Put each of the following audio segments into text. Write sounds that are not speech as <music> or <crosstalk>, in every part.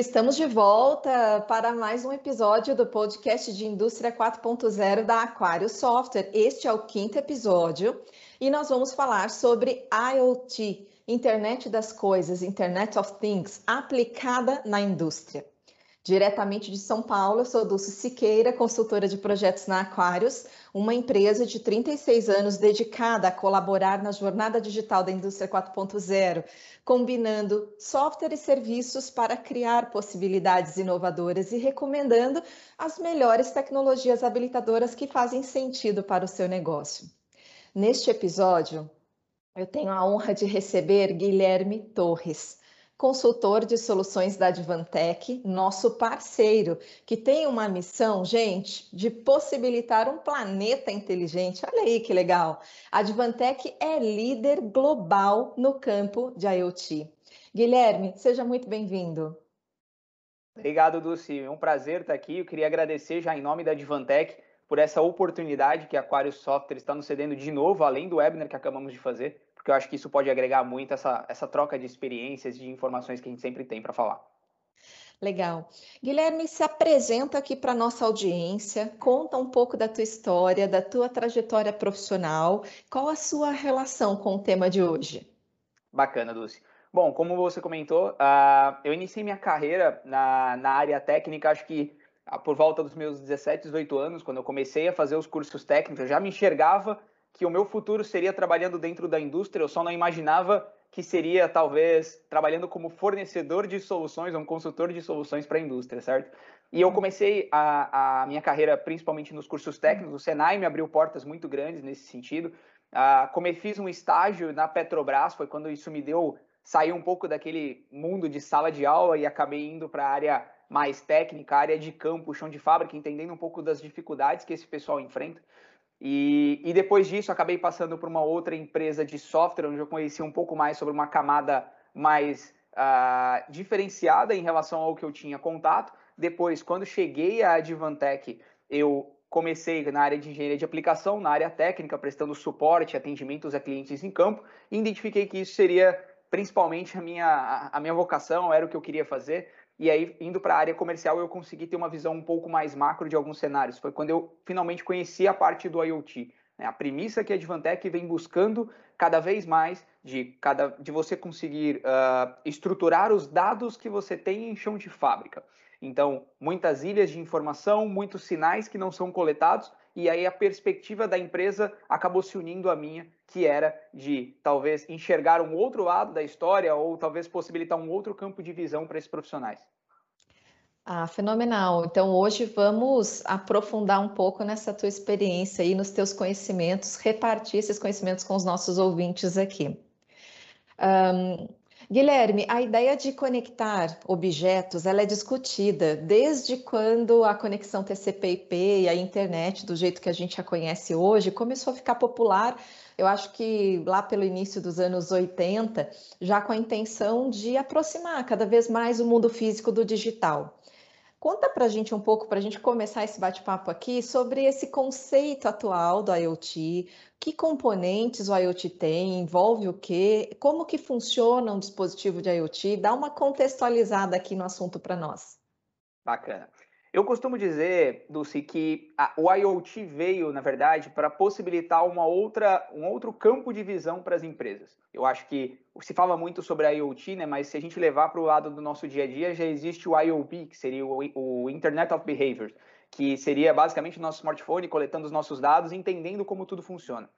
Estamos de volta para mais um episódio do podcast de Indústria 4.0 da Aquário Software. Este é o quinto episódio e nós vamos falar sobre IoT, Internet das Coisas, Internet of Things, aplicada na indústria. Diretamente de São Paulo, eu sou Dulce Siqueira, consultora de projetos na Aquarius, uma empresa de 36 anos dedicada a colaborar na jornada digital da indústria 4.0, combinando software e serviços para criar possibilidades inovadoras e recomendando as melhores tecnologias habilitadoras que fazem sentido para o seu negócio. Neste episódio, eu tenho a honra de receber Guilherme Torres consultor de soluções da Advantech, nosso parceiro, que tem uma missão, gente, de possibilitar um planeta inteligente. Olha aí que legal. A Advantech é líder global no campo de IoT. Guilherme, seja muito bem-vindo. Obrigado, Dulce. É um prazer estar aqui. Eu queria agradecer já em nome da Advantech por essa oportunidade que a Aquarius Software está nos cedendo de novo, além do webinar que acabamos de fazer porque eu acho que isso pode agregar muito essa, essa troca de experiências, de informações que a gente sempre tem para falar. Legal. Guilherme, se apresenta aqui para nossa audiência, conta um pouco da tua história, da tua trajetória profissional, qual a sua relação com o tema de hoje? Bacana, Dulce. Bom, como você comentou, uh, eu iniciei minha carreira na, na área técnica, acho que uh, por volta dos meus 17, 18 anos, quando eu comecei a fazer os cursos técnicos, eu já me enxergava que o meu futuro seria trabalhando dentro da indústria, eu só não imaginava que seria talvez trabalhando como fornecedor de soluções, um consultor de soluções para a indústria, certo? E eu comecei a, a, minha carreira principalmente nos cursos técnicos, o Senai me abriu portas muito grandes nesse sentido. Ah, como eu fiz um estágio na Petrobras, foi quando isso me deu sair um pouco daquele mundo de sala de aula e acabei indo para a área mais técnica, área de campo, chão de fábrica, entendendo um pouco das dificuldades que esse pessoal enfrenta. E, e, depois disso, acabei passando por uma outra empresa de software, onde eu conheci um pouco mais sobre uma camada mais uh, diferenciada em relação ao que eu tinha contato. Depois, quando cheguei à Advantech, eu comecei na área de engenharia de aplicação, na área técnica, prestando suporte, atendimentos a clientes em campo, e identifiquei que isso seria principalmente a minha, a minha vocação, era o que eu queria fazer. E aí, indo para a área comercial, eu consegui ter uma visão um pouco mais macro de alguns cenários. Foi quando eu finalmente conheci a parte do IoT. Né? A premissa que a Advantech vem buscando cada vez mais de, cada, de você conseguir uh, estruturar os dados que você tem em chão de fábrica. Então, muitas ilhas de informação, muitos sinais que não são coletados, e aí a perspectiva da empresa acabou se unindo à minha, que era de talvez enxergar um outro lado da história ou talvez possibilitar um outro campo de visão para esses profissionais. Ah, fenomenal. Então hoje vamos aprofundar um pouco nessa tua experiência e nos teus conhecimentos, repartir esses conhecimentos com os nossos ouvintes aqui. Um, Guilherme, a ideia de conectar objetos, ela é discutida desde quando a conexão TCP/IP e a internet, do jeito que a gente a conhece hoje, começou a ficar popular. Eu acho que lá pelo início dos anos 80, já com a intenção de aproximar cada vez mais o mundo físico do digital. Conta para a gente um pouco, para a gente começar esse bate-papo aqui, sobre esse conceito atual do IoT, que componentes o IoT tem, envolve o quê, como que funciona um dispositivo de IoT, dá uma contextualizada aqui no assunto para nós. Bacana. Eu costumo dizer, Dulce, que a, o IoT veio, na verdade, para possibilitar uma outra, um outro campo de visão para as empresas. Eu acho que se fala muito sobre a IoT, né, mas se a gente levar para o lado do nosso dia a dia, já existe o IoB, que seria o, o Internet of Behaviors, que seria basicamente o nosso smartphone coletando os nossos dados e entendendo como tudo funciona.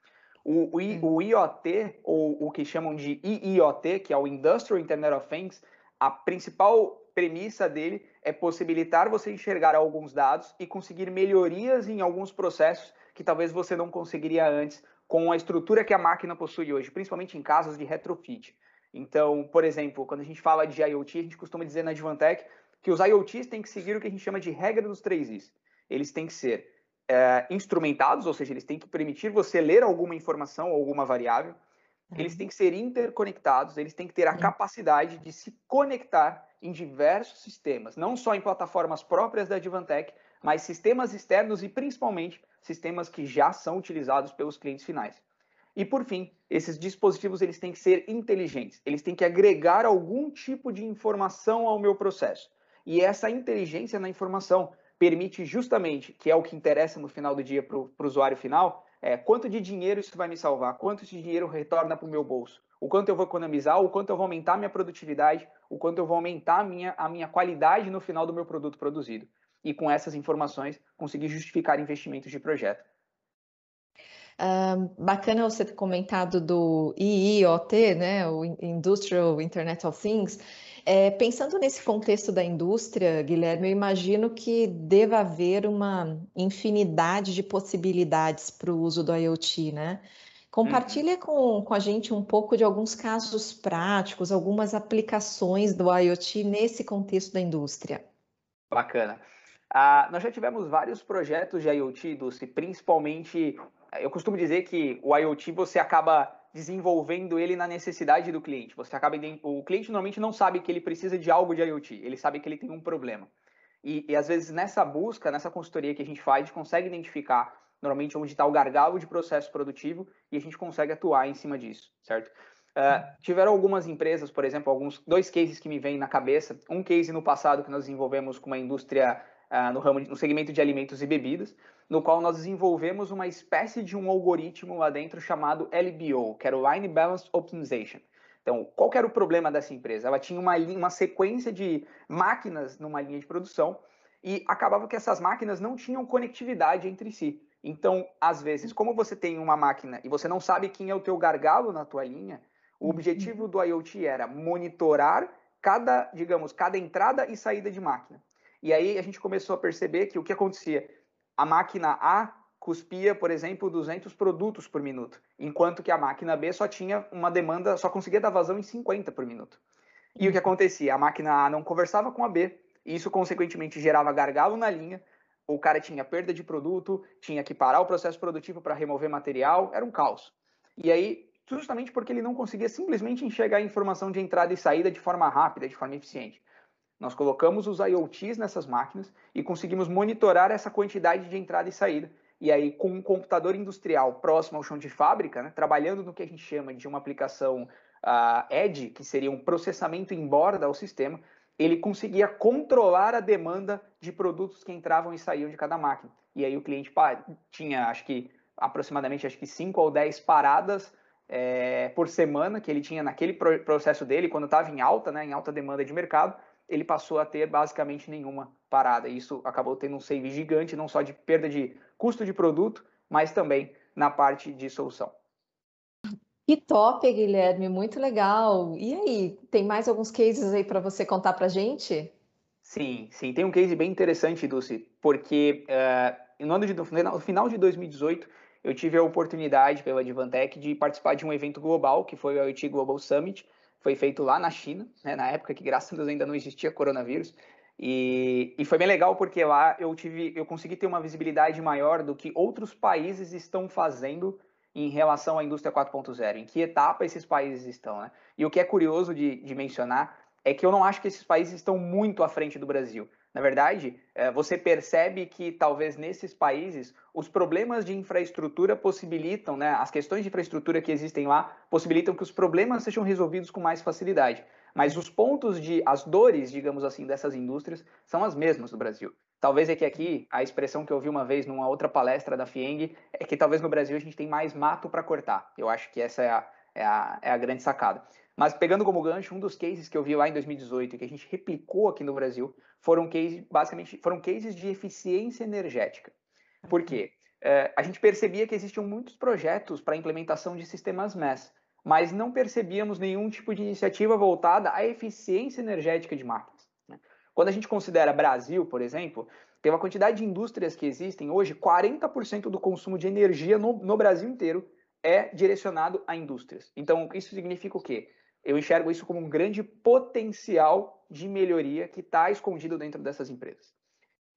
O, o, o IoT, ou o que chamam de IIoT, que é o Industrial Internet of Things, a principal premissa dele é possibilitar você enxergar alguns dados e conseguir melhorias em alguns processos que talvez você não conseguiria antes com a estrutura que a máquina possui hoje, principalmente em casos de retrofit. Então, por exemplo, quando a gente fala de IoT, a gente costuma dizer na Advantech que os IoTs têm que seguir o que a gente chama de regra dos três Is. Eles têm que ser é, instrumentados, ou seja, eles têm que permitir você ler alguma informação ou alguma variável, eles têm que ser interconectados, eles têm que ter a capacidade de se conectar em diversos sistemas, não só em plataformas próprias da Advantech, mas sistemas externos e principalmente sistemas que já são utilizados pelos clientes finais. E por fim, esses dispositivos eles têm que ser inteligentes, eles têm que agregar algum tipo de informação ao meu processo. E essa inteligência na informação permite justamente, que é o que interessa no final do dia para o usuário final, é quanto de dinheiro isso vai me salvar, quanto de dinheiro retorna para o meu bolso, o quanto eu vou economizar, o quanto eu vou aumentar minha produtividade, o quanto eu vou aumentar a minha, a minha qualidade no final do meu produto produzido. E com essas informações, conseguir justificar investimentos de projeto. Uh, bacana você ter comentado do IIoT, né, o Industrial Internet of Things. É, pensando nesse contexto da indústria, Guilherme, eu imagino que deva haver uma infinidade de possibilidades para o uso do IoT, né? Compartilha com, com a gente um pouco de alguns casos práticos, algumas aplicações do IoT nesse contexto da indústria. Bacana. Ah, nós já tivemos vários projetos de IoT, Dulce, principalmente, eu costumo dizer que o IoT você acaba desenvolvendo ele na necessidade do cliente. Você acaba o cliente normalmente não sabe que ele precisa de algo de IoT, ele sabe que ele tem um problema. E, e às vezes nessa busca, nessa consultoria que a gente faz, a gente consegue identificar normalmente onde está o gargalo de processo produtivo e a gente consegue atuar em cima disso, certo? Uh, tiveram algumas empresas, por exemplo, alguns dois cases que me vêm na cabeça. Um case no passado que nós desenvolvemos com uma indústria no ramo no segmento de alimentos e bebidas, no qual nós desenvolvemos uma espécie de um algoritmo lá dentro chamado LBO, que era o Line Balance Optimization. Então, qual era o problema dessa empresa? Ela tinha uma, uma sequência de máquinas numa linha de produção e acabava que essas máquinas não tinham conectividade entre si. Então, às vezes, como você tem uma máquina e você não sabe quem é o teu gargalo na tua linha, o objetivo do IoT era monitorar cada, digamos, cada entrada e saída de máquina. E aí a gente começou a perceber que o que acontecia? a máquina A cuspia, por exemplo, 200 produtos por minuto, enquanto que a máquina B só tinha uma demanda, só conseguia dar vazão em 50 por minuto. E o que acontecia? A máquina A não conversava com a B, e isso consequentemente gerava gargalo na linha, o cara tinha perda de produto, tinha que parar o processo produtivo para remover material, era um caos. E aí, justamente porque ele não conseguia simplesmente enxergar a informação de entrada e saída de forma rápida, de forma eficiente. Nós colocamos os IoTs nessas máquinas e conseguimos monitorar essa quantidade de entrada e saída. E aí, com um computador industrial próximo ao chão de fábrica, né, trabalhando no que a gente chama de uma aplicação uh, Edge, que seria um processamento em borda ao sistema, ele conseguia controlar a demanda de produtos que entravam e saíam de cada máquina. E aí o cliente tinha, acho que, aproximadamente acho que 5 ou 10 paradas é, por semana que ele tinha naquele processo dele, quando estava em alta, né, em alta demanda de mercado, ele passou a ter basicamente nenhuma parada. Isso acabou tendo um save gigante, não só de perda de custo de produto, mas também na parte de solução. Que top, Guilherme, muito legal. E aí, tem mais alguns cases aí para você contar para gente? Sim, sim, tem um case bem interessante, Dulce, porque uh, no, ano de, no final de 2018 eu tive a oportunidade pela Advantech de participar de um evento global, que foi o IoT Global Summit, foi feito lá na China, né, na época que graças a Deus ainda não existia coronavírus. E, e, foi bem legal porque lá eu tive, eu consegui ter uma visibilidade maior do que outros países estão fazendo em relação à indústria 4.0, em que etapa esses países estão, né? E o que é curioso de, de mencionar é que eu não acho que esses países estão muito à frente do Brasil. Na verdade, eh, você percebe que talvez nesses países os problemas de infraestrutura possibilitam, né, as questões de infraestrutura que existem lá possibilitam que os problemas sejam resolvidos com mais facilidade. Mas os pontos de, as dores, digamos assim, dessas indústrias são as mesmas do Brasil. Talvez é que aqui, a expressão que eu ouvi uma vez numa outra palestra da FIENG é que talvez no Brasil a gente tem mais mato para cortar. Eu acho que essa é a, é a, é a grande sacada. Mas pegando como gancho, um dos cases que eu vi lá em 2018 e que a gente replicou aqui no Brasil foram cases, basicamente, foram cases de eficiência energética. Por quê? É, a gente percebia que existiam muitos projetos para implementação de sistemas MES, mas não percebíamos nenhum tipo de iniciativa voltada à eficiência energética de máquinas. Né? Quando a gente considera Brasil, por exemplo, tem uma quantidade de indústrias que existem hoje, 40% do consumo de energia no, no Brasil inteiro é direcionado a indústrias. Então, isso significa o quê? Eu enxergo isso como um grande potencial de melhoria que está escondido dentro dessas empresas.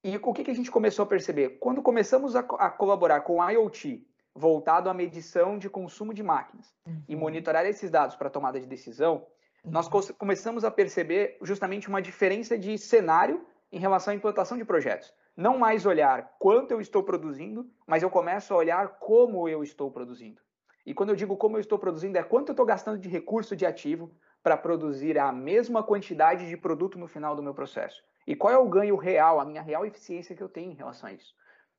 E o que, que a gente começou a perceber? Quando começamos a, a colaborar com o IoT, voltado à medição de consumo de máquinas, uhum. e monitorar esses dados para tomada de decisão, uhum. nós começamos a perceber justamente uma diferença de cenário em relação à implantação de projetos. Não mais olhar quanto eu estou produzindo, mas eu começo a olhar como eu estou produzindo. E quando eu digo como eu estou produzindo, é quanto eu estou gastando de recurso de ativo para produzir a mesma quantidade de produto no final do meu processo. E qual é o ganho real, a minha real eficiência que eu tenho em relação a isso.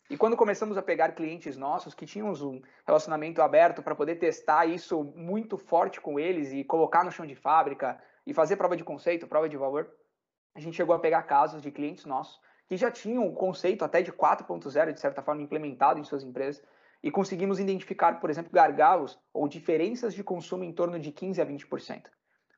E quando começamos a pegar clientes nossos que tinham um relacionamento aberto para poder testar isso muito forte com eles e colocar no chão de fábrica e fazer prova de conceito, prova de valor, a gente chegou a pegar casos de clientes nossos que já tinham o conceito até de 4.0, de certa forma, implementado em suas empresas, e conseguimos identificar, por exemplo, gargalos ou diferenças de consumo em torno de 15 a 20%.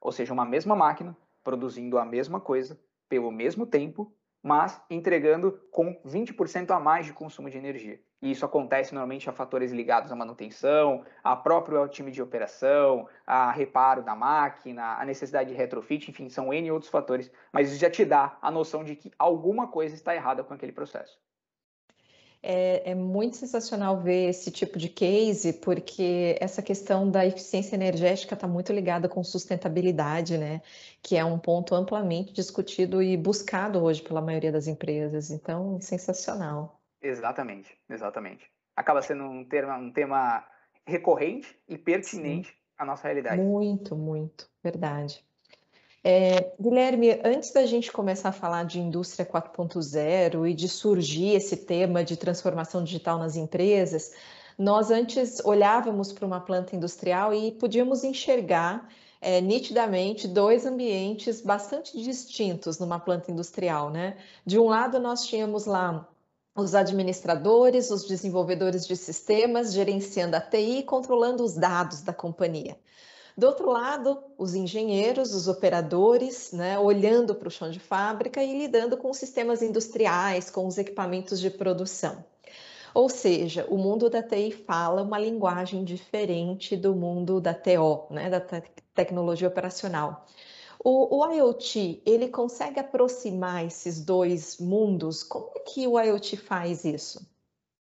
Ou seja, uma mesma máquina produzindo a mesma coisa pelo mesmo tempo, mas entregando com 20% a mais de consumo de energia. E isso acontece normalmente a fatores ligados à manutenção, a próprio time de operação, a reparo da máquina, a necessidade de retrofit, enfim, são N outros fatores, mas isso já te dá a noção de que alguma coisa está errada com aquele processo. É, é, muito sensacional ver esse tipo de case, porque essa questão da eficiência energética está muito ligada com sustentabilidade, né? Que é um ponto amplamente discutido e buscado hoje pela maioria das empresas. Então, sensacional. Exatamente, exatamente. Acaba sendo um tema, um tema recorrente e pertinente Sim. à nossa realidade. Muito, muito, verdade. É, Guilherme, antes da gente começar a falar de indústria 4.0 e de surgir esse tema de transformação digital nas empresas, nós antes olhávamos para uma planta industrial e podíamos enxergar é, nitidamente dois ambientes bastante distintos numa planta industrial, né? De um lado, nós tínhamos lá os administradores, os desenvolvedores de sistemas, gerenciando a TI e controlando os dados da companhia. Do outro lado, os engenheiros, os operadores, né, olhando para o chão de fábrica e lidando com os sistemas industriais, com os equipamentos de produção. Ou seja, o mundo da TI fala uma linguagem diferente do mundo da TO, né, da te tecnologia operacional. O, o, IoT, ele consegue aproximar esses dois mundos? Como é que o IoT faz isso?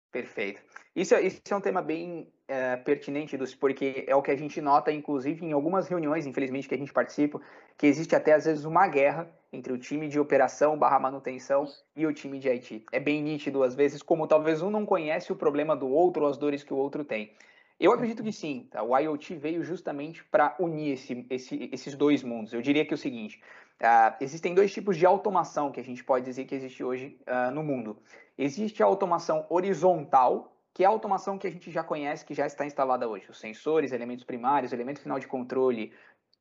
Perfeito. Isso, é, isso é um tema bem é, pertinente, Dulce, porque é o que a gente nota, inclusive, em algumas reuniões, infelizmente, que a gente participa, que existe até, às vezes, uma guerra entre o time de operação barra manutenção e o time de IT. É bem nítido, às vezes, como talvez um não conhece o problema do outro ou as dores que o outro tem. Eu acredito que sim, tá? o IoT veio justamente para unir esse, esse, esses dois mundos. Eu diria que é o seguinte, uh, existem dois tipos de automação que a gente pode dizer que existe hoje uh, no mundo. Existe a automação horizontal, que é a automação que a gente já conhece, que já está instalada hoje. Os sensores, elementos primários, elemento final de controle,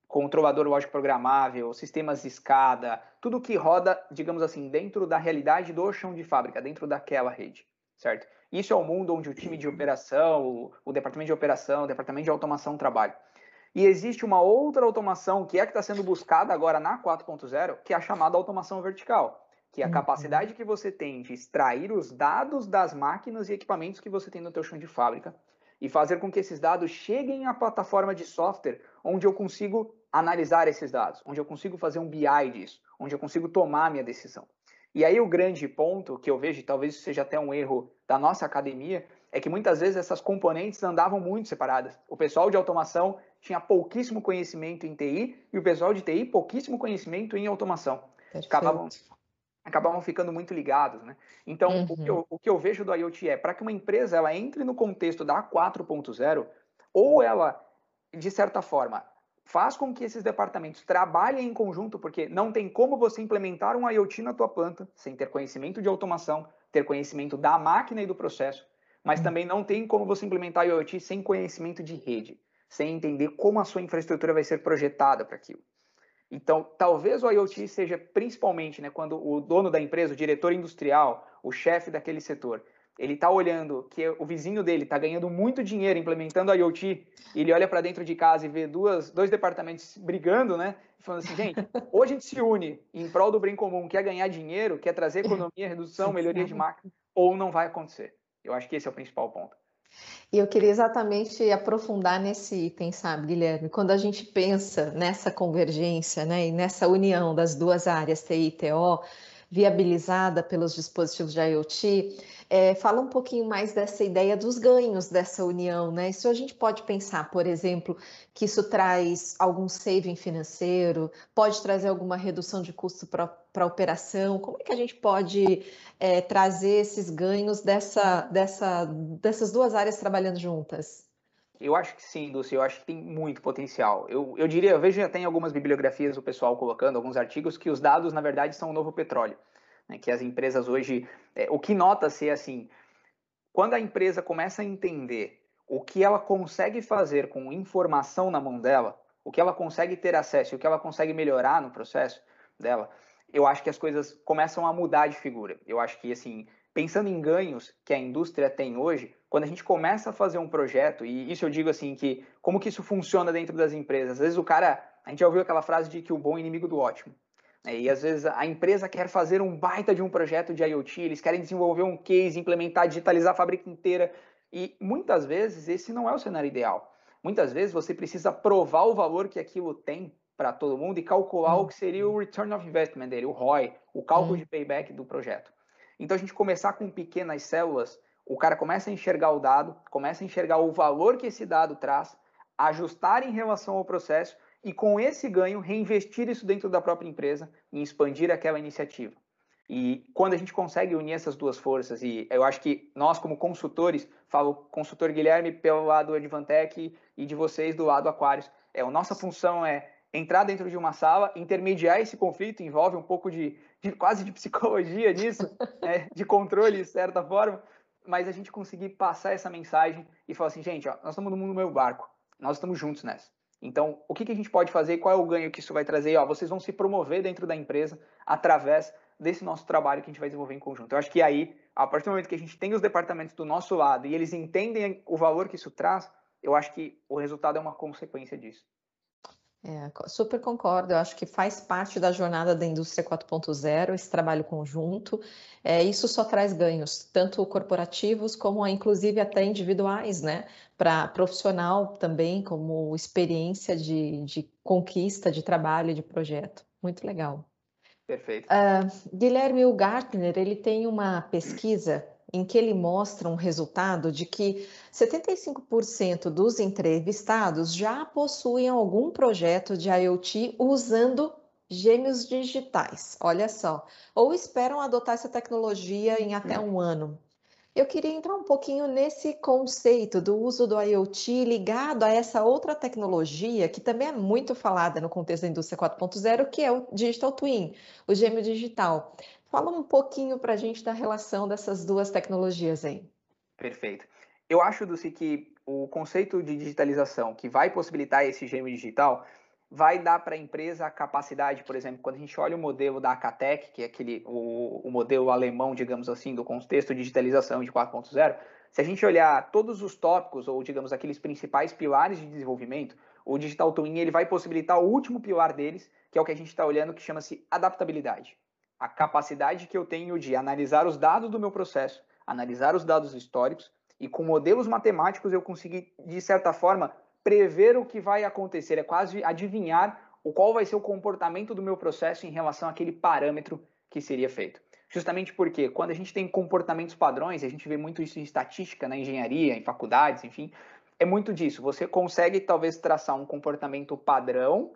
controlador lógico programável, sistemas de escada, tudo que roda, digamos assim, dentro da realidade do chão de fábrica, dentro daquela rede, certo? Isso é o mundo onde o time de operação, o, departamento de operação, o departamento de automação trabalha. E existe uma outra automação que é que está sendo buscada agora na 4.0, que é a chamada automação vertical que é a uhum. capacidade que você tem de extrair os dados das máquinas e equipamentos que você tem no teu chão de fábrica e fazer com que esses dados cheguem à plataforma de software onde eu consigo analisar esses dados, onde eu consigo fazer um BI disso, onde eu consigo tomar a minha decisão. E aí o grande ponto que eu vejo, e talvez seja até um erro da nossa academia, é que muitas vezes essas componentes andavam muito separadas. O pessoal de automação tinha pouquíssimo conhecimento em TI e o pessoal de TI pouquíssimo conhecimento em automação. Acabavam, acabavam ficando muito ligados, né? Então, uhum. o, que eu, o, que eu, vejo do IoT é, para que uma empresa ela entre no contexto da 4.0, ou ela, de certa forma, faz com que esses departamentos trabalhem em conjunto, porque não tem como você implementar um IoT na tua planta sem ter conhecimento de automação, ter conhecimento da máquina e do processo, mas uhum. também não tem como você implementar IoT sem conhecimento de rede, sem entender como a sua infraestrutura vai ser projetada para aquilo. Então, talvez o IoT seja principalmente né, quando o dono da empresa, o diretor industrial, o chefe daquele setor, ele está olhando que o vizinho dele está ganhando muito dinheiro implementando o IoT, e ele olha para dentro de casa e vê duas, dois departamentos brigando, né? Falando assim, gente, <laughs> ou a gente se une em prol do bem comum, quer ganhar dinheiro, quer trazer economia, redução, melhoria de máquina, ou não vai acontecer. Eu acho que esse é o principal ponto. E eu queria exatamente aprofundar nesse item, sabe, Guilherme? Quando a gente pensa nessa convergência né, e nessa união das duas áreas, TI e TO, viabilizada pelos dispositivos de IoT, é, fala um pouquinho mais dessa ideia dos ganhos dessa união, né? Isso a gente pode pensar, por exemplo, que isso traz algum saving financeiro, pode trazer alguma redução de custo para a operação. Como é que a gente pode é, trazer esses ganhos dessa, dessa, dessas duas áreas trabalhando juntas? Eu acho que sim, Dulce, eu acho que tem muito potencial. Eu, eu diria, eu vejo já tem algumas bibliografias o pessoal colocando, alguns artigos, que os dados, na verdade, são o novo petróleo. Né? Que as empresas hoje, é, o que nota-se é assim, quando a empresa começa a entender o que ela consegue fazer com informação na mão dela, o que ela consegue ter acesso, o que ela consegue melhorar no processo dela, eu acho que as coisas começam a mudar de figura. Eu acho que, assim, pensando em ganhos que a indústria tem hoje, quando a gente começa a fazer um projeto, e isso eu digo assim, que como que isso funciona dentro das empresas? Às vezes o cara, a gente já ouviu aquela frase de que o bom é inimigo do ótimo. Né? E às vezes a empresa quer fazer um baita de um projeto de IoT, eles querem desenvolver um case, implementar, digitalizar a fábrica inteira. E muitas vezes esse não é o cenário ideal. Muitas vezes você precisa provar o valor que aquilo tem para todo mundo e calcular o que seria o return of investment dele, o ROI, o cálculo de payback do projeto. Então a gente começar com pequenas células, o cara começa a enxergar o dado, começa a enxergar o valor que esse dado traz, ajustar em relação ao processo e com esse ganho reinvestir isso dentro da própria empresa e expandir aquela iniciativa. E quando a gente consegue unir essas duas forças, e eu acho que nós como consultores, falo consultor Guilherme pelo lado Advantech e de vocês do lado Aquários, é, a nossa função é entrar dentro de uma sala, intermediar esse conflito, envolve um pouco de, de quase de psicologia nisso, <laughs> né, de controle, de certa forma, mas a gente conseguir passar essa mensagem e falar assim, gente, ó, nós estamos no mundo do meu barco, nós estamos juntos nessa. Então, o que, que a gente pode fazer? Qual é o ganho que isso vai trazer? Ó, vocês vão se promover dentro da empresa através desse nosso trabalho que a gente vai desenvolver em conjunto. Eu acho que aí, a partir do momento que a gente tem os departamentos do nosso lado e eles entendem o valor que isso traz, eu acho que o resultado é uma consequência disso. É, super concordo. Eu acho que faz parte da jornada da indústria 4.0 esse trabalho conjunto. É, isso só traz ganhos, tanto corporativos como inclusive até individuais, né? Para profissional também, como experiência de, de conquista de trabalho, de projeto. Muito legal. Perfeito. Uh, Guilherme, o Gartner, ele tem uma pesquisa em que ele mostra um resultado de que 75% dos entrevistados já possuem algum projeto de IoT usando gêmeos digitais, olha só, ou esperam adotar essa tecnologia em até um ano. Eu queria entrar um pouquinho nesse conceito do uso do IoT ligado a essa outra tecnologia que também é muito falada no contexto da indústria 4.0, que é o Digital Twin, o gêmeo digital. Fala um pouquinho para a gente da relação dessas duas tecnologias aí. Perfeito. Eu acho, Dulce, que o conceito de digitalização que vai possibilitar esse gêmeo digital vai dar para a empresa a capacidade, por exemplo, quando a gente olha o modelo da Acatec, que é aquele, o, o modelo alemão, digamos assim, do contexto de digitalização de 4.0, se a gente olhar todos os tópicos, ou digamos, aqueles principais pilares de desenvolvimento, o Digital Twin ele vai possibilitar o último pilar deles, que é o que a gente está olhando, que chama-se adaptabilidade a capacidade que eu tenho de analisar os dados do meu processo, analisar os dados históricos e com modelos matemáticos eu conseguir, de certa forma, prever o que vai acontecer, é quase adivinhar o qual vai ser o comportamento do meu processo em relação àquele parâmetro que seria feito. Justamente porque quando a gente tem comportamentos padrões, a gente vê muito isso em estatística, na engenharia, em faculdades, enfim, é muito disso. Você consegue talvez traçar um comportamento padrão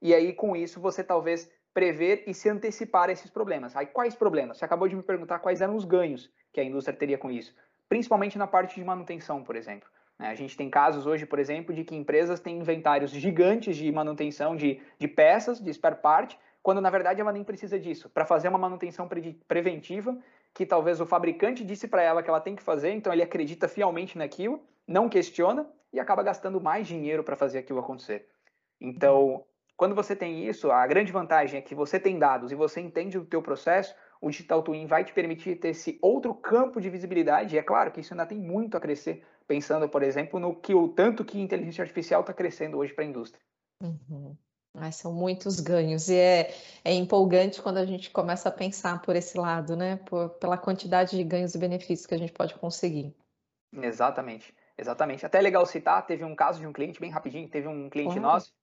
e aí com isso você talvez prever e se antecipar a esses problemas. Aí, quais problemas? Você acabou de me perguntar quais eram os ganhos que a indústria teria com isso, principalmente na parte de manutenção, por exemplo. Né? A gente tem casos hoje, por exemplo, de que empresas têm inventários gigantes de manutenção de, de peças, de spare part, quando na verdade ela nem precisa disso. Para fazer uma manutenção pre preventiva, que talvez o fabricante disse para ela que ela tem que fazer, então ele acredita fielmente naquilo, não questiona e acaba gastando mais dinheiro para fazer aquilo acontecer. Então, quando você tem isso, a grande vantagem é que você tem dados e você entende o teu processo, o Digital Twin vai te permitir ter esse outro campo de visibilidade. E é claro que isso ainda tem muito a crescer, pensando, por exemplo, no que o tanto que inteligência artificial está crescendo hoje para a indústria. Uhum. Mas são muitos ganhos e é, é empolgante quando a gente começa a pensar por esse lado, né? Por, pela quantidade de ganhos e benefícios que a gente pode conseguir. Exatamente, exatamente. Até é legal citar, teve um caso de um cliente bem rapidinho, teve um cliente nosso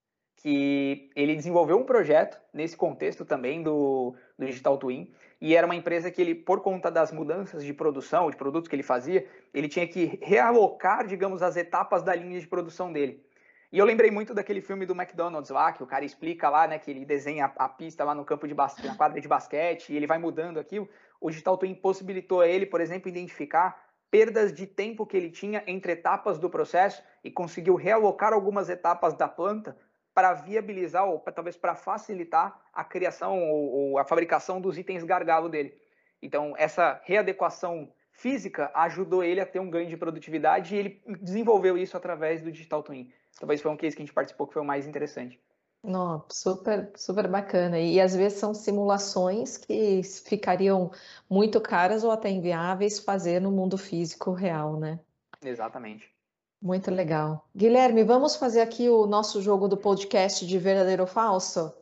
que ele desenvolveu um projeto nesse contexto também do, do Digital Twin, e era uma empresa que ele, por conta das mudanças de produção, de produtos que ele fazia, ele tinha que realocar, digamos, as etapas da linha de produção dele. E eu lembrei muito daquele filme do McDonald's lá, que o cara explica lá, né, que ele desenha a, pista lá no campo de basquete, na quadra de basquete, e ele vai mudando aquilo. O Digital Twin possibilitou a ele, por exemplo, identificar perdas de tempo que ele tinha entre etapas do processo e conseguiu realocar algumas etapas da planta para viabilizar ou pra, talvez para facilitar a criação ou, ou, a fabricação dos itens gargalo dele. Então, essa readequação física ajudou ele a ter um ganho de produtividade e ele desenvolveu isso através do Digital Twin. Talvez foi um case que a gente participou que foi o mais interessante. Não, super, super bacana. E às vezes são simulações que ficariam muito caras ou até inviáveis fazer no mundo físico real, né? Exatamente. Muito legal. Guilherme, vamos fazer aqui o nosso jogo do podcast de verdadeiro ou falso?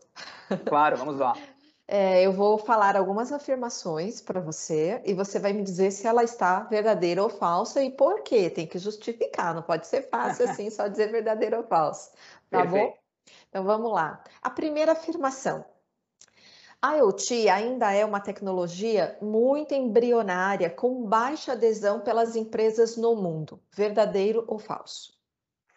Claro, vamos lá. <laughs> É, eu vou falar algumas afirmações para você e você vai me dizer se ela está verdadeira ou falsa e por quê. Tem que justificar, não pode ser fácil <laughs> assim, só dizer verdadeiro ou falso. Tá Perfeito. bom? Então vamos lá. A primeira afirmação. A IoT ainda é uma tecnologia muito embrionária, com baixa adesão pelas empresas no mundo. Verdadeiro ou falso?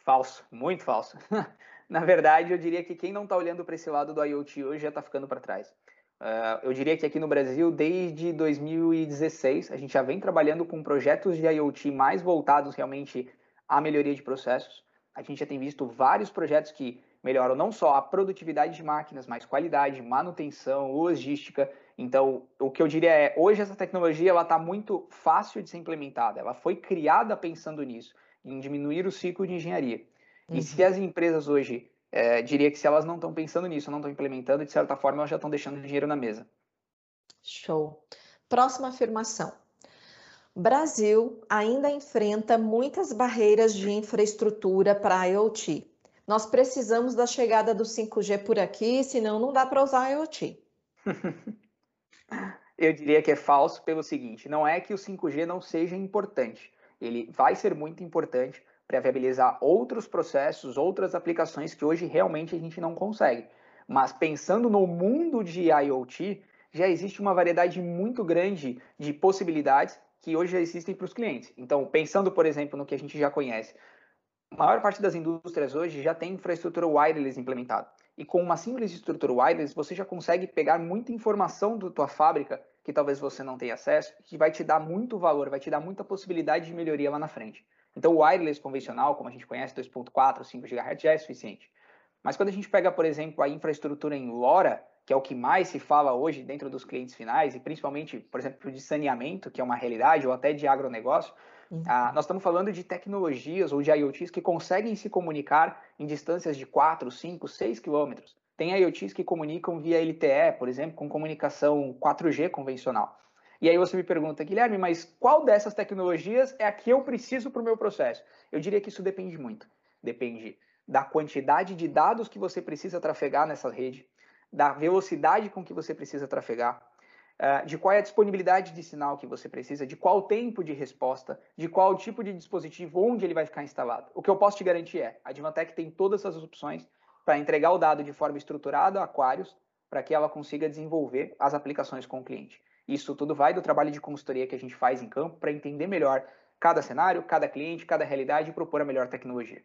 Falso, muito falso. <laughs> Na verdade, eu diria que quem não está olhando para esse lado do IoT hoje já está ficando para trás. Uh, eu diria que aqui no Brasil, desde 2016, a gente já vem trabalhando com projetos de IoT mais voltados realmente à melhoria de processos. A gente já tem visto vários projetos que melhoram não só a produtividade de máquinas, mas qualidade, manutenção, logística. Então, o que eu diria é, hoje essa tecnologia ela está muito fácil de ser implementada. Ela foi criada pensando nisso, em diminuir o ciclo de engenharia. Uhum. E se as empresas hoje, é, diria que se elas não estão pensando nisso, não estão implementando, de certa forma elas já estão deixando dinheiro na mesa. Show. Próxima afirmação. Brasil ainda enfrenta muitas barreiras de infraestrutura para a IoT. Nós precisamos da chegada do 5G por aqui, senão não dá para usar IoT. <laughs> Eu diria que é falso pelo seguinte: não é que o 5G não seja importante. Ele vai ser muito importante para viabilizar outros processos, outras aplicações que hoje realmente a gente não consegue. Mas pensando no mundo de IoT, já existe uma variedade muito grande de possibilidades que hoje já existem para os clientes. Então, pensando, por exemplo, no que a gente já conhece, a maior parte das indústrias hoje já tem infraestrutura wireless implementada. E com uma simples estrutura wireless, você já consegue pegar muita informação da tua fábrica que talvez você não tenha acesso, que vai te dar muito valor, vai te dar muita possibilidade de melhoria lá na frente. Então, o wireless convencional, como a gente conhece, 2.4, 5 GHz, já é suficiente. Mas quando a gente pega, por exemplo, a infraestrutura em LoRa, que é o que mais se fala hoje dentro dos clientes finais, e principalmente, por exemplo, de saneamento, que é uma realidade, ou até de agronegócio. Ah, nós estamos falando de tecnologias ou de IoTs que conseguem se comunicar em distâncias de 4, 5, 6 quilômetros. Tem IoTs que comunicam via LTE, por exemplo, com comunicação 4G convencional. E aí você me pergunta, Guilherme, mas qual dessas tecnologias é a que eu preciso para o meu processo? Eu diria que isso depende muito. Depende da quantidade de dados que você precisa trafegar nessa rede, da velocidade com que você precisa trafegar, de qual é a disponibilidade de sinal que você precisa, de qual tempo de resposta, de qual tipo de dispositivo, onde ele vai ficar instalado. O que eu posso te garantir é, a Advantech tem todas essas opções para entregar o dado de forma estruturada a Aquarius, para que ela consiga desenvolver as aplicações com o cliente. Isso tudo vai do trabalho de consultoria que a gente faz em campo para entender melhor cada cenário, cada cliente, cada realidade e propor a melhor tecnologia.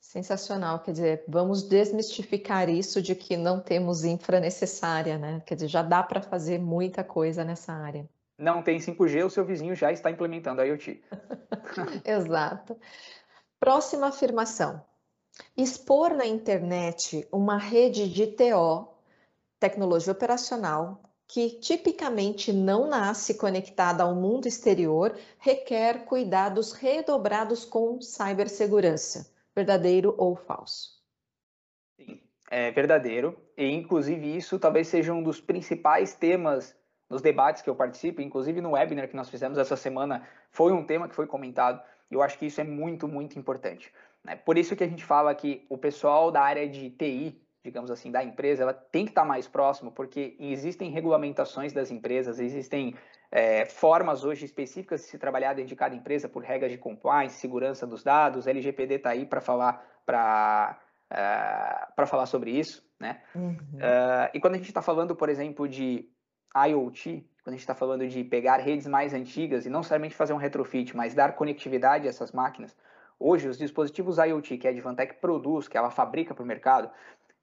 Sensacional, quer dizer, vamos desmistificar isso de que não temos infra necessária, né? Quer dizer, já dá para fazer muita coisa nessa área. Não tem 5G, o seu vizinho já está implementando a IoT. <laughs> Exato. Próxima afirmação. Expor na internet uma rede de TO, tecnologia operacional, que tipicamente não nasce conectada ao mundo exterior, requer cuidados redobrados com cibersegurança verdadeiro ou falso? Sim, é verdadeiro. E, inclusive, isso talvez seja um dos principais temas nos debates que eu participo, inclusive no webinar que nós fizemos essa semana, foi um tema que foi comentado. E eu acho que isso é muito, muito importante. Né? Por isso que a gente fala que o pessoal da área de TI, digamos assim, da empresa, ela tem que estar mais próximo, porque existem regulamentações das empresas, existem é, formas hoje específicas de se trabalhar dentro de cada empresa por regras de compliance, segurança dos dados, LGPD está aí para falar para uh, é, para falar sobre isso, né? Uhum. Uh, e quando a gente está falando, por exemplo, de IoT, quando a gente está falando de pegar redes mais antigas e não somente fazer um retrofit, mas dar conectividade a essas máquinas, hoje os dispositivos IoT que a Advantech produz, que ela fabrica para o mercado,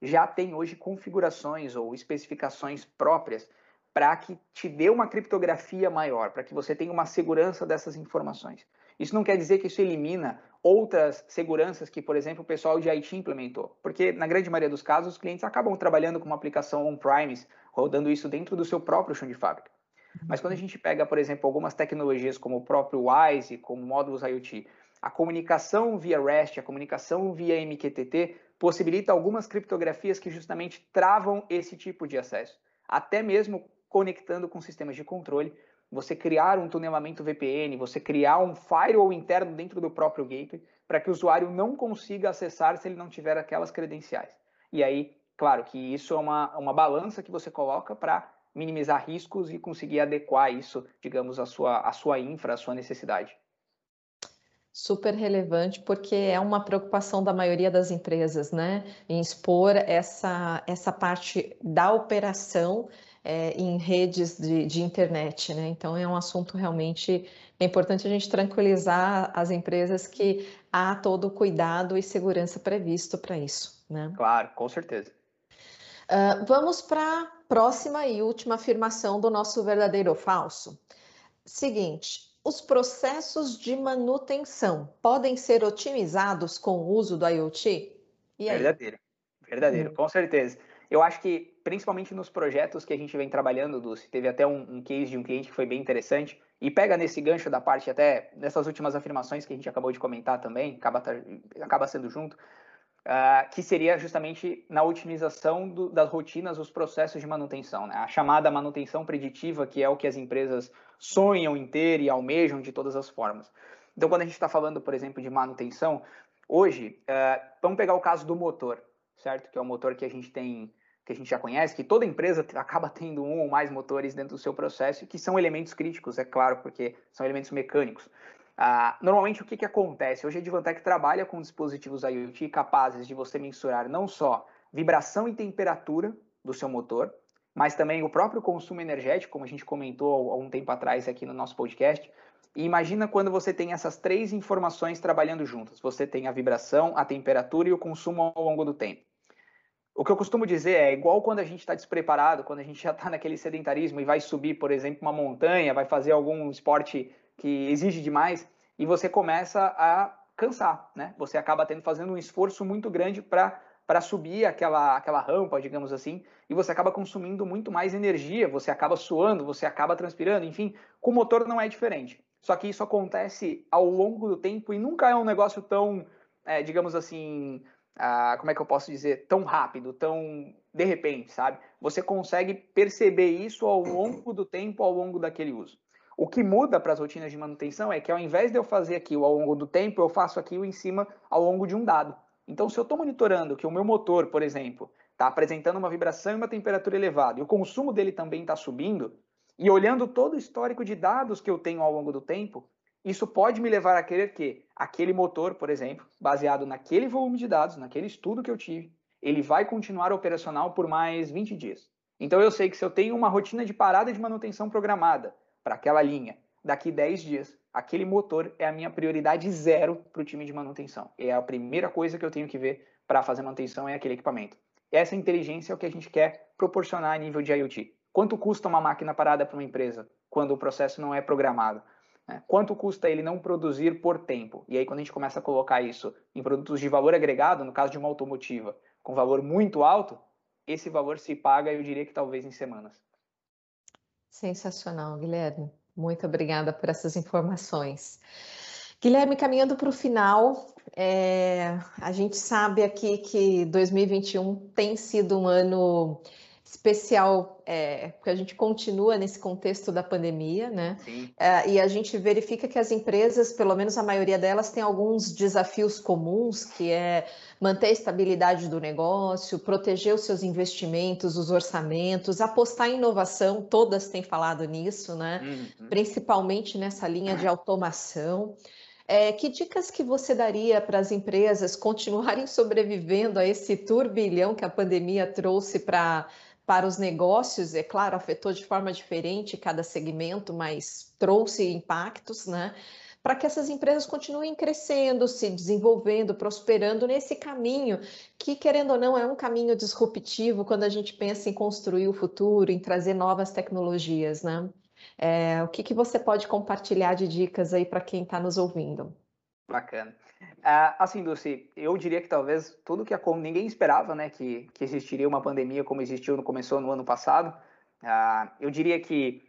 já tem hoje configurações ou especificações próprias para que te dê uma criptografia maior, para que você tenha uma segurança dessas informações. Isso não quer dizer que isso elimina outras seguranças que, por exemplo, o pessoal de IT implementou. Porque, na grande maioria dos casos, os clientes acabam trabalhando com uma aplicação on-premise, rodando isso dentro do seu próprio chão de fábrica. Mas quando a gente pega, por exemplo, algumas tecnologias como o próprio WISE, como módulos IoT, a comunicação via REST, a comunicação via MQTT, possibilita algumas criptografias que justamente travam esse tipo de acesso. Até mesmo conectando com sistemas de controle, você criar um tunelamento VPN, você criar um firewall interno dentro do próprio gateway, para que o usuário não consiga acessar se ele não tiver aquelas credenciais. E aí, claro que isso é uma, uma balança que você coloca para minimizar riscos e conseguir adequar isso, digamos, à sua, à sua infra, à sua necessidade. Super relevante, porque é uma preocupação da maioria das empresas, né? Em expor essa, essa parte da operação é, em redes de, de, internet, né? Então é um assunto realmente é importante a gente tranquilizar as empresas que há todo o cuidado e segurança previsto para isso, né? Claro, com certeza. Uh, vamos para a próxima e última afirmação do nosso verdadeiro ou falso. Seguinte, os processos de manutenção podem ser otimizados com o uso do IoT? Verdadeiro, verdadeiro, hum. com certeza. Eu acho que, principalmente nos projetos que a gente vem trabalhando, Dulce, teve até um, um case de um cliente que foi bem interessante, e pega nesse gancho da parte até dessas últimas afirmações que a gente acabou de comentar também, acaba, acaba sendo junto, uh, que seria justamente na otimização do, das rotinas, os processos de manutenção, né? a chamada manutenção preditiva, que é o que as empresas sonham em ter e almejam de todas as formas. Então, quando a gente está falando, por exemplo, de manutenção, hoje, uh, vamos pegar o caso do motor, certo? Que é o motor que a gente tem que a gente já conhece, que toda empresa acaba tendo um ou mais motores dentro do seu processo, que são elementos críticos, é claro, porque são elementos mecânicos. Ah, normalmente, o que, que acontece? Hoje a Advantech trabalha com dispositivos IoT capazes de você mensurar não só vibração e temperatura do seu motor, mas também o próprio consumo energético, como a gente comentou há um tempo atrás aqui no nosso podcast. E imagina quando você tem essas três informações trabalhando juntas. Você tem a vibração, a temperatura e o consumo ao longo do tempo. O que eu costumo dizer é igual quando a gente está despreparado, quando a gente já está naquele sedentarismo e vai subir, por exemplo, uma montanha, vai fazer algum esporte que exige demais e você começa a cansar, né? Você acaba tendo fazendo um esforço muito grande para para subir aquela, aquela rampa, digamos assim, e você acaba consumindo muito mais energia, você acaba suando, você acaba transpirando, enfim, com o motor não é diferente. Só que isso acontece ao longo do tempo e nunca é um negócio tão, é, digamos assim, ah, como é que eu posso dizer, tão rápido, tão de repente, sabe? Você consegue perceber isso ao longo do tempo, ao longo daquele uso. O que muda para as rotinas de manutenção é que ao invés de eu fazer aquilo ao longo do tempo, eu faço aquilo em cima ao longo de um dado. Então, se eu estou monitorando que o meu motor, por exemplo, está apresentando uma vibração e uma temperatura elevada, e o consumo dele também está subindo, e olhando todo o histórico de dados que eu tenho ao longo do tempo, isso pode me levar a querer que aquele motor, por exemplo, baseado naquele volume de dados, naquele estudo que eu tive, ele vai continuar operacional por mais 20 dias. Então eu sei que se eu tenho uma rotina de parada de manutenção programada para aquela linha, daqui 10 dias, aquele motor é a minha prioridade zero para o time de manutenção. É a primeira coisa que eu tenho que ver para fazer manutenção é aquele equipamento. Essa inteligência é o que a gente quer proporcionar a nível de IoT. Quanto custa uma máquina parada para uma empresa quando o processo não é programado? Né? Quanto custa ele não produzir por tempo? E aí, quando a gente começa a colocar isso em produtos de valor agregado, no caso de uma automotiva, com valor muito alto, esse valor se paga, eu diria que talvez em semanas. Sensacional, Guilherme. Muito obrigada por essas informações. Guilherme, caminhando para o final, é, a gente sabe aqui que 2021 tem sido um ano especial, é, porque a gente continua nesse contexto da pandemia, né? É, e a gente verifica que as empresas, pelo menos a maioria delas, tem alguns desafios comuns, que é manter a estabilidade do negócio, proteger os seus investimentos, os orçamentos, apostar em inovação, todas têm falado nisso, né? Uhum. Principalmente nessa linha de automação. É, que dicas que você daria para as empresas continuarem sobrevivendo a esse turbilhão que a pandemia trouxe para para os negócios, é claro, afetou de forma diferente cada segmento, mas trouxe impactos, né? Para que essas empresas continuem crescendo, se desenvolvendo, prosperando nesse caminho, que, querendo ou não, é um caminho disruptivo quando a gente pensa em construir o futuro, em trazer novas tecnologias, né? É, o que, que você pode compartilhar de dicas aí para quem está nos ouvindo? Bacana. Uh, assim, Dulce, eu diria que talvez tudo que a ninguém esperava, né, que, que existiria uma pandemia como existiu, começou no ano passado. Uh, eu diria que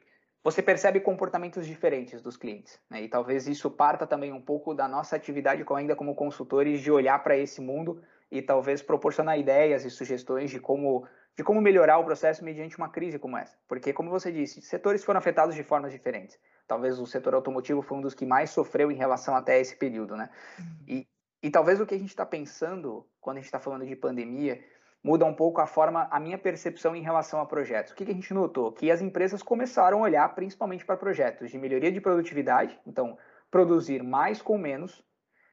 você percebe comportamentos diferentes dos clientes, né, e talvez isso parta também um pouco da nossa atividade ainda como consultores de olhar para esse mundo e talvez proporcionar ideias e sugestões de como de como melhorar o processo mediante uma crise como essa. Porque, como você disse, setores foram afetados de formas diferentes. Talvez o setor automotivo foi um dos que mais sofreu em relação até esse período, né? Uhum. E, e talvez o que a gente está pensando quando a gente está falando de pandemia muda um pouco a forma, a minha percepção em relação a projetos. O que, que a gente notou? Que as empresas começaram a olhar principalmente para projetos de melhoria de produtividade, então produzir mais com menos,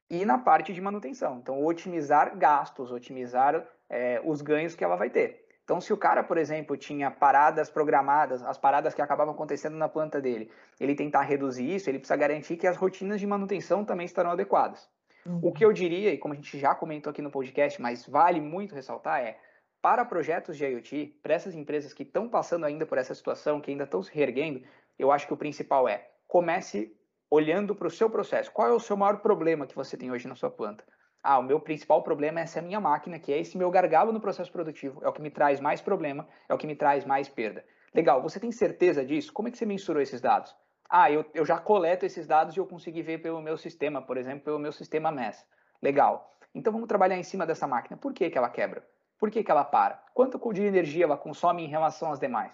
e na parte de manutenção. Então, otimizar gastos, otimizar é, os ganhos que ela vai ter. Então, se o cara, por exemplo, tinha paradas programadas, as paradas que acabavam acontecendo na planta dele, ele tentar reduzir isso, ele precisa garantir que as rotinas de manutenção também estarão adequadas. Uhum. O que eu diria, e como a gente já comentou aqui no podcast, mas vale muito ressaltar, é para projetos de IoT, para essas empresas que estão passando ainda por essa situação, que ainda estão se reerguendo, eu acho que o principal é comece olhando para o seu processo. Qual é o seu maior problema que você tem hoje na sua planta? Ah, o meu principal problema é essa minha máquina, que é esse meu gargalo no processo produtivo. É o que me traz mais problema, é o que me traz mais perda. Legal, você tem certeza disso? Como é que você mensurou esses dados? Ah, eu, eu já coleto esses dados e eu consegui ver pelo meu sistema, por exemplo, pelo meu sistema MES. Legal. Então vamos trabalhar em cima dessa máquina. Por que, que ela quebra? Por que, que ela para? Quanto de energia ela consome em relação às demais?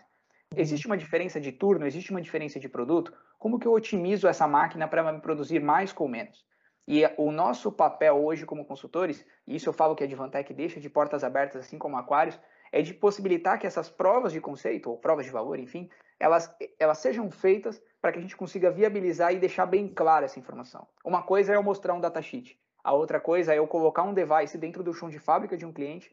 Existe uma diferença de turno? Existe uma diferença de produto? Como que eu otimizo essa máquina para me produzir mais com menos? E o nosso papel hoje como consultores, e isso eu falo que a Advantech deixa de portas abertas, assim como Aquários, é de possibilitar que essas provas de conceito, ou provas de valor, enfim, elas, elas sejam feitas para que a gente consiga viabilizar e deixar bem clara essa informação. Uma coisa é eu mostrar um datasheet, a outra coisa é eu colocar um device dentro do chão de fábrica de um cliente,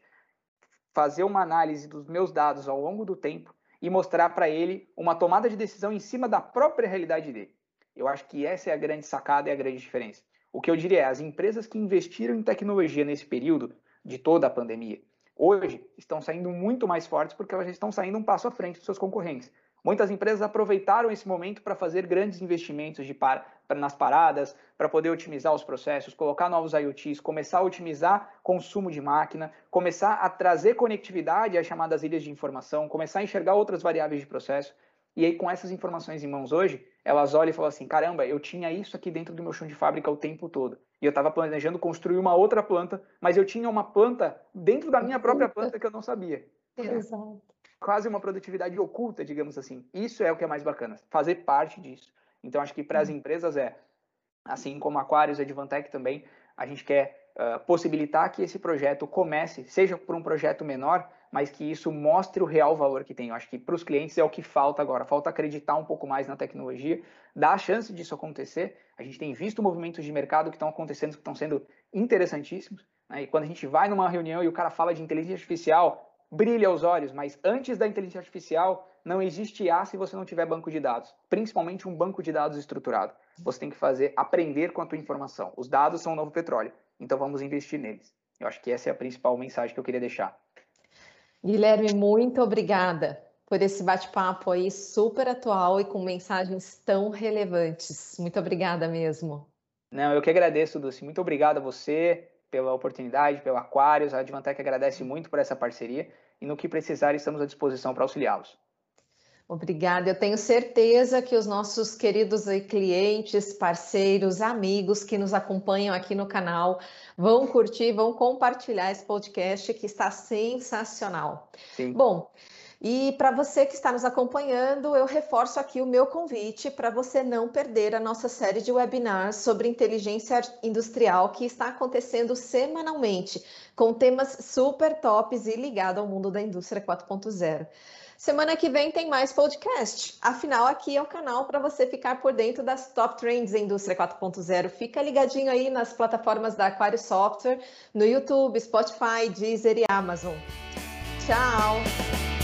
fazer uma análise dos meus dados ao longo do tempo e mostrar para ele uma tomada de decisão em cima da própria realidade dele. Eu acho que essa é a grande sacada e a grande diferença. O que eu diria é, as empresas que investiram em tecnologia nesse período de toda a pandemia, hoje estão saindo muito mais fortes porque elas estão saindo um passo à frente dos seus concorrentes. Muitas empresas aproveitaram esse momento para fazer grandes investimentos de par, nas paradas, para poder otimizar os processos, colocar novos IoTs, começar a otimizar consumo de máquina, começar a trazer conectividade às chamadas ilhas de informação, começar a enxergar outras variáveis de processo. E aí, com essas informações em mãos hoje, elas olham e falam assim: caramba, eu tinha isso aqui dentro do meu chão de fábrica o tempo todo. E eu estava planejando construir uma outra planta, mas eu tinha uma planta dentro da minha própria planta que eu não sabia. Exato. Quase uma produtividade oculta, digamos assim. Isso é o que é mais bacana, fazer parte disso. Então, acho que para as hum. empresas é, assim como Aquarius e Advantech também, a gente quer uh, possibilitar que esse projeto comece, seja por um projeto menor, mas que isso mostre o real valor que tem. Eu acho que para os clientes é o que falta agora. Falta acreditar um pouco mais na tecnologia, dar a chance disso acontecer. A gente tem visto movimentos de mercado que estão acontecendo, que estão sendo interessantíssimos. Né? E quando a gente vai numa reunião e o cara fala de inteligência artificial, brilha aos olhos, mas antes da inteligência artificial, não existe IA se você não tiver banco de dados, principalmente um banco de dados estruturado. Você tem que fazer, aprender com a tua informação. Os dados são o novo petróleo, então vamos investir neles. Eu acho que essa é a principal mensagem que eu queria deixar. Guilherme, muito obrigada por esse bate-papo aí super atual e com mensagens tão relevantes. Muito obrigada mesmo. Não, eu que agradeço, Dulce. Muito obrigado a você pela oportunidade, pelo Aquarius. A Advantec agradece muito por essa parceria e no que precisar estamos à disposição para auxiliá-los. Obrigada. Eu tenho certeza que os nossos queridos clientes, parceiros, amigos que nos acompanham aqui no canal vão curtir, vão compartilhar esse podcast que está sensacional. Sim. Bom, e para você que está nos acompanhando, eu reforço aqui o meu convite para você não perder a nossa série de webinars sobre inteligência industrial que está acontecendo semanalmente, com temas super tops e ligado ao mundo da indústria 4.0. Semana que vem tem mais podcast. Afinal, aqui é o canal para você ficar por dentro das top trends da indústria 4.0. Fica ligadinho aí nas plataformas da Aquário Software, no YouTube, Spotify, Deezer e Amazon. Tchau!